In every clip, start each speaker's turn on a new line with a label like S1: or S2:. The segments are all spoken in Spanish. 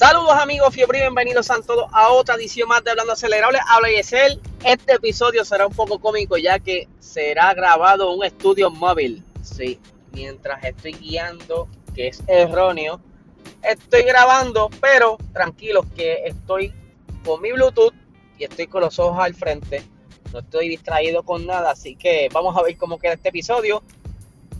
S1: Saludos amigos, fiebre bienvenidos a todos a otra edición más de Hablando Acelerable. Habla Yesel. Este episodio será un poco cómico ya que será grabado en un estudio móvil. Sí, mientras estoy guiando, que es erróneo, estoy grabando, pero tranquilos que estoy con mi Bluetooth y estoy con los ojos al frente. No estoy distraído con nada, así que vamos a ver cómo queda este episodio.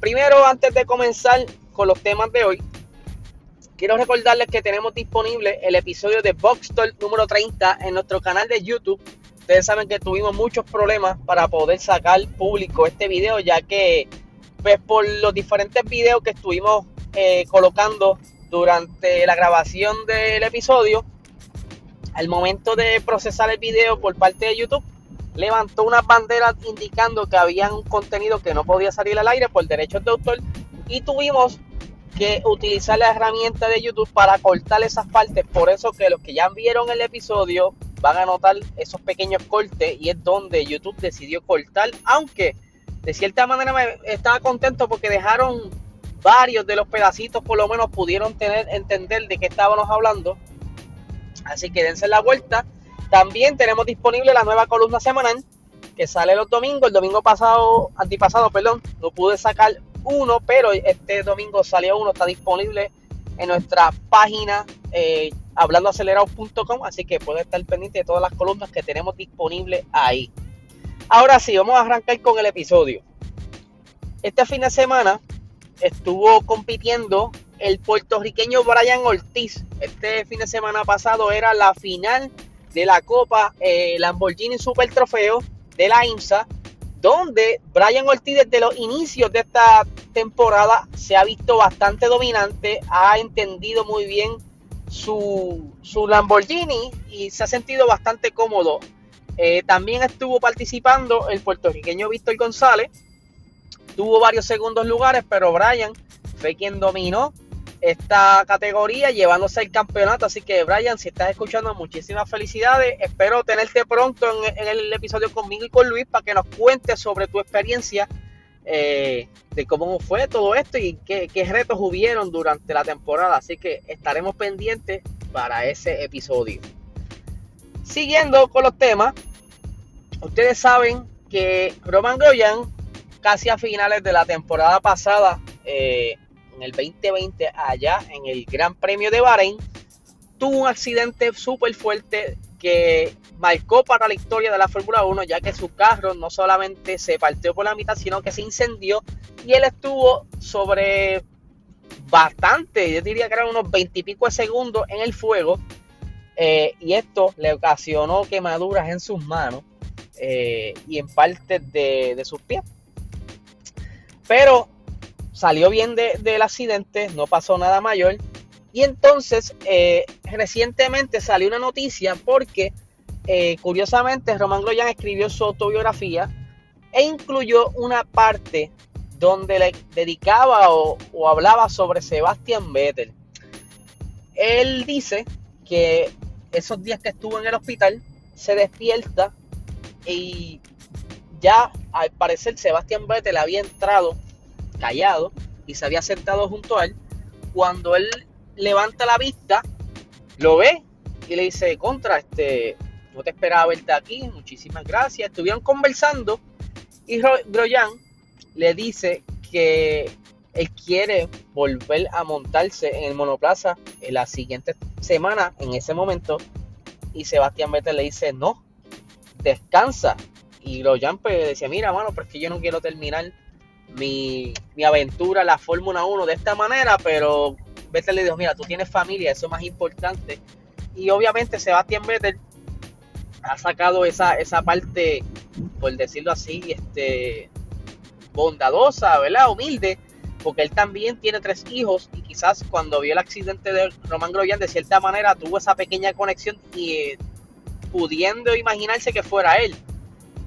S1: Primero, antes de comenzar con los temas de hoy, quiero recordarles que tenemos disponible el episodio de Box número 30 en nuestro canal de YouTube. Ustedes saben que tuvimos muchos problemas para poder sacar público este video, ya que pues, por los diferentes videos que estuvimos eh, colocando durante la grabación del episodio, al momento de procesar el video por parte de YouTube, levantó unas banderas indicando que había un contenido que no podía salir al aire por derechos de autor y tuvimos que utilizar la herramienta de YouTube para cortar esas partes. Por eso que los que ya vieron el episodio van a notar esos pequeños cortes y es donde YouTube decidió cortar. Aunque de cierta manera me estaba contento porque dejaron varios de los pedacitos, por lo menos pudieron tener entender de qué estábamos hablando. Así que dense la vuelta. También tenemos disponible la nueva columna semanal que sale los domingos. El domingo pasado, antipasado, perdón, no pude sacar uno, pero este domingo salió uno, está disponible en nuestra página eh, hablandoacelerado.com, así que puede estar pendiente de todas las columnas que tenemos disponibles ahí. Ahora sí, vamos a arrancar con el episodio. Este fin de semana estuvo compitiendo el puertorriqueño Brian Ortiz. Este fin de semana pasado era la final de la Copa eh, Lamborghini Super Trofeo de la IMSA donde Brian Ortiz desde los inicios de esta temporada se ha visto bastante dominante, ha entendido muy bien su, Lamborghini y se ha sentido bastante cómodo. Eh, también estuvo participando el puertorriqueño Víctor González, tuvo varios segundos lugares, pero Brian fue quien dominó esta categoría llevándose el campeonato. Así que, Brian, si estás escuchando, muchísimas felicidades. Espero tenerte pronto en, el episodio conmigo y con Luis para que nos cuentes sobre tu experiencia eh, de cómo fue todo esto y qué, retos hubieron durante la temporada. Así que estaremos pendientes para ese episodio. Siguiendo con los temas, ustedes saben que Roman Groyan, casi a finales de la temporada pasada, eh, en el 2020 allá en el Gran Premio de Bahrein, tuvo un accidente súper fuerte que marcó para la historia de la Fórmula 1, ya que su carro no solamente se partió por la mitad, sino que se incendió y él estuvo sobre bastante, yo diría que eran unos 20 y pico de segundos en el fuego. Eh, y esto le ocasionó quemaduras en sus manos eh, y en partes de, de sus pies. Pero salió bien del accidente, no pasó nada mayor. Y entonces, eh, recientemente salió una noticia porque, eh, curiosamente, Román Groyan escribió su autobiografía e incluyó una parte donde le dedicaba o, o hablaba sobre Sebastián Vettel. Él dice que esos días que estuvo en el hospital se despierta y ya al parecer Sebastián Vettel había entrado callado y se había sentado junto a él. Cuando él levanta la vista, lo ve y le dice, contra, este, no te esperaba verte aquí, muchísimas gracias. Estuvieron conversando y Groyan le dice que él quiere volver a montarse en el monoplaza en la siguiente semana, en ese momento. Y Sebastián Vettel le dice, no, descansa. Y Groyan pues decía, mira, mano, pero es que yo no quiero terminar mi, aventura la Fórmula 1 de esta manera, pero Vettel le dijo, mira, tú tienes familia, eso es más importante. Y obviamente Sebastián Vettel ha sacado esa, esa parte, por decirlo así, este, bondadosa, ¿verdad? Humilde, porque él también tiene tres hijos y quizás cuando vio el accidente de Román Groyan, de cierta manera tuvo esa pequeña conexión y eh, pudiendo imaginarse que fuera él.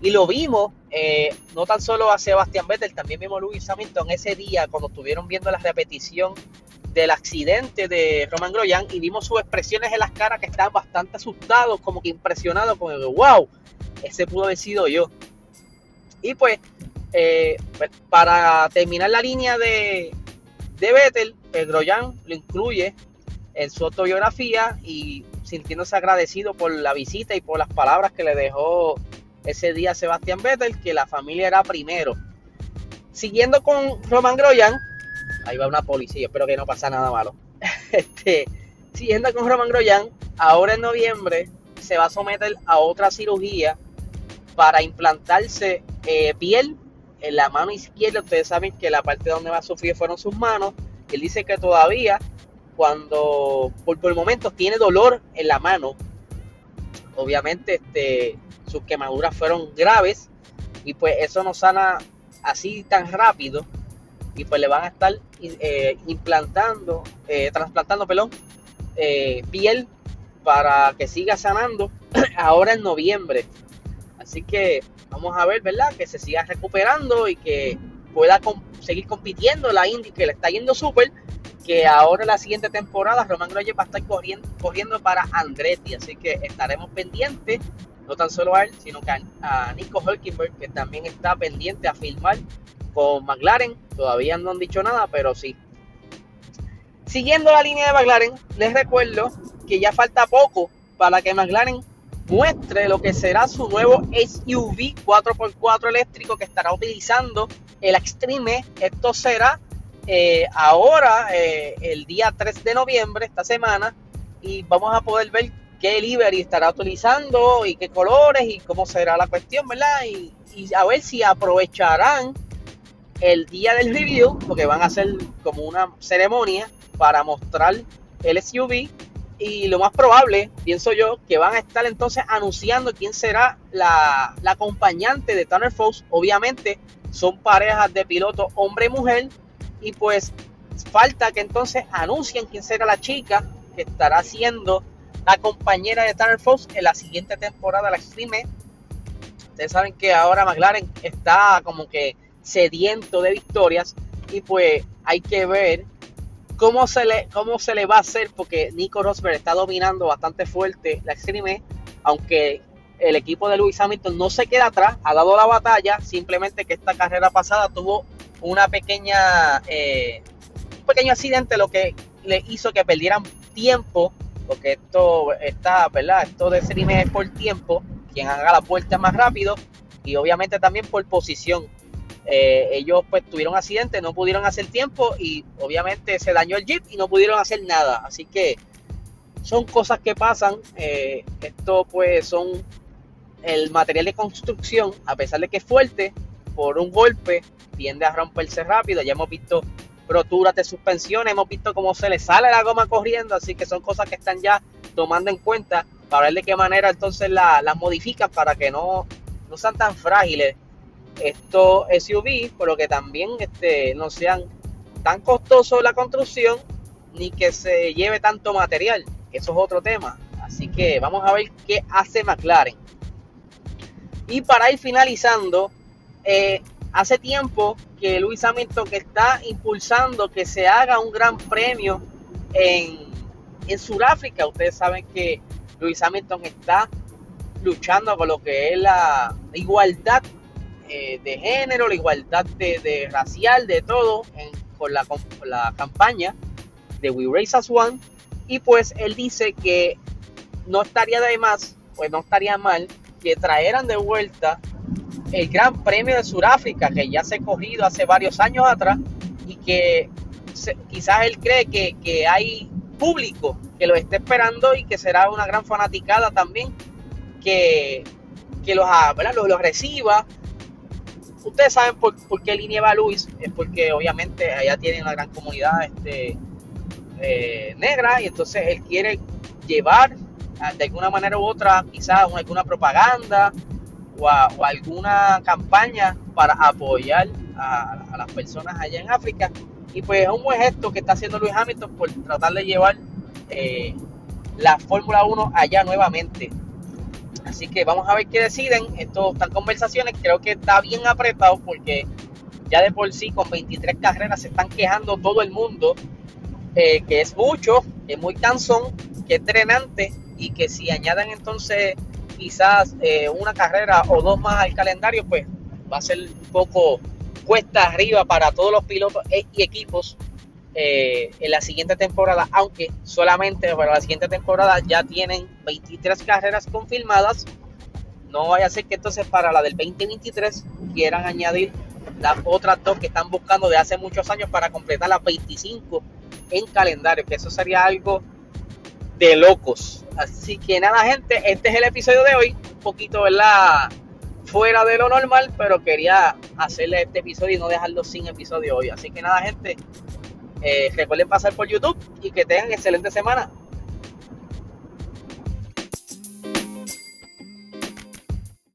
S1: Y lo vimos, eh, no tan solo a Sebastián Vettel, también vimos Lewis Hamilton ese día cuando estuvieron viendo la repetición del accidente de Roman Groyan y vimos sus expresiones en las caras que estaban bastante asustados, como que impresionados, con el wow, ese pudo haber sido yo. Y pues, eh, para terminar la línea de, de Vettel, el Groyan lo incluye en su autobiografía y sintiéndose agradecido por la visita y por las palabras que le dejó ese día Sebastián Vettel, que la familia era primero. Siguiendo con Roman Groyan, ahí va una policía, espero que no pasa nada malo. Este, siguiendo con Roman Groyan, ahora en noviembre se va a someter a otra cirugía para implantarse eh, piel en la mano izquierda. Ustedes saben que la parte donde va a sufrir fueron sus manos. Él dice que todavía, cuando por, por el momento tiene dolor en la mano, obviamente este, sus quemaduras fueron graves y pues eso no sana así tan rápido y pues le van a estar eh, implantando, eh, trasplantando, pelón eh, piel para que siga sanando ahora en noviembre. Así que vamos a ver, ¿verdad? Que se siga recuperando y que pueda seguir compitiendo la Indy, que le está yendo súper. Que ahora la siguiente temporada Roman Grosjean va a estar corriendo para Andretti. Así que estaremos pendientes, no tan solo a él, sino que a, Nico Hulkenberg, que también está pendiente a filmar con McLaren. Todavía no han dicho nada, pero sí. Siguiendo la línea de McLaren, les recuerdo que ya falta poco para que McLaren muestre lo que será su nuevo SUV 4x4 eléctrico que estará utilizando el Extreme. Esto será eh, ahora, eh, el día 3 de noviembre, esta semana, y vamos a poder ver qué livery estará utilizando y qué colores y cómo será la cuestión, ¿verdad? Y, a ver si aprovecharán el día del review, porque van a hacer como una ceremonia para mostrar el SUV y lo más probable, pienso yo, que van a estar entonces anunciando quién será la, acompañante de Tanner Fox. Obviamente son parejas de piloto hombre y mujer y pues falta que entonces anuncien quién será la chica que estará siendo la compañera de Tanner Fox en la siguiente temporada la Extreme. Ustedes saben que ahora McLaren está como que sediento de victorias y pues hay que ver ¿Cómo se, le, ¿Cómo se le va a hacer? Porque Nico Rosberg está dominando bastante fuerte la Extreme, aunque el equipo de Lewis Hamilton no se queda atrás, ha dado la batalla, simplemente que esta carrera pasada tuvo una pequeña, eh, un pequeño accidente, lo que le hizo que perdieran tiempo, porque esto está, ¿verdad? Esto de Extreme es por tiempo, quien haga la vuelta más rápido y obviamente también por posición. Eh, ellos pues tuvieron accidente, no pudieron hacer tiempo y obviamente se dañó el jeep y no pudieron hacer nada. Así que son cosas que pasan. Eh, esto pues son el material de construcción, a pesar de que es fuerte, por un golpe tiende a romperse rápido. Ya hemos visto roturas de suspensión, hemos visto cómo se le sale la goma corriendo, así que son cosas que están ya tomando en cuenta para ver de qué manera entonces las la modifican para que no, no sean tan frágiles estos SUV, pero que también este, no sean tan costosos la construcción ni que se lleve tanto material. Eso es otro tema. Así que vamos a ver qué hace McLaren. Y para ir finalizando, eh, hace tiempo que Luis Hamilton que está impulsando que se haga un gran premio en, en Sudáfrica. Ustedes saben que Luis Hamilton está luchando con lo que es la igualdad eh, de género, la igualdad de, racial, de todo, con, la, la campaña de We Race as One. Y pues él dice que no estaría de más, pues no estaría mal que traeran de vuelta el Gran Premio de Sudáfrica, que ya se ha corrido hace varios años atrás, y que quizás él cree que, que, hay público que lo esté esperando y que será una gran fanaticada también que, que los, los, los reciba. Ustedes saben por, qué línea va Luis, es porque obviamente allá tiene una gran comunidad este, eh, negra y entonces él quiere llevar ah, de alguna manera u otra quizás alguna propaganda o, alguna campaña para apoyar a, las personas allá en África. Y pues es un buen gesto que está haciendo Luis Hamilton por tratar de llevar eh, la Fórmula 1 allá nuevamente. Así que vamos a ver qué deciden. Esto están conversaciones, creo que está bien apretado porque ya de por sí con 23 carreras se están quejando todo el mundo eh, que es mucho, es muy cansón, que es drenante y que si añaden entonces quizás eh, una carrera o dos más al calendario, pues va a ser un poco cuesta arriba para todos los pilotos e, y equipos eh, en la siguiente temporada, aunque solamente para la siguiente temporada ya tienen 23 carreras confirmadas. No vaya a ser que entonces para la del 2023 quieran añadir las otras dos que están buscando de hace muchos años para completar las 25 en calendario, que eso sería algo de locos. Así que nada, gente, este es el episodio de hoy, un poquito, ¿verdad? Fuera de lo normal, pero quería hacerle este episodio y no dejarlo sin episodio hoy. Así que nada, gente, eh, recuerden pasar por YouTube y que tengan excelente semana.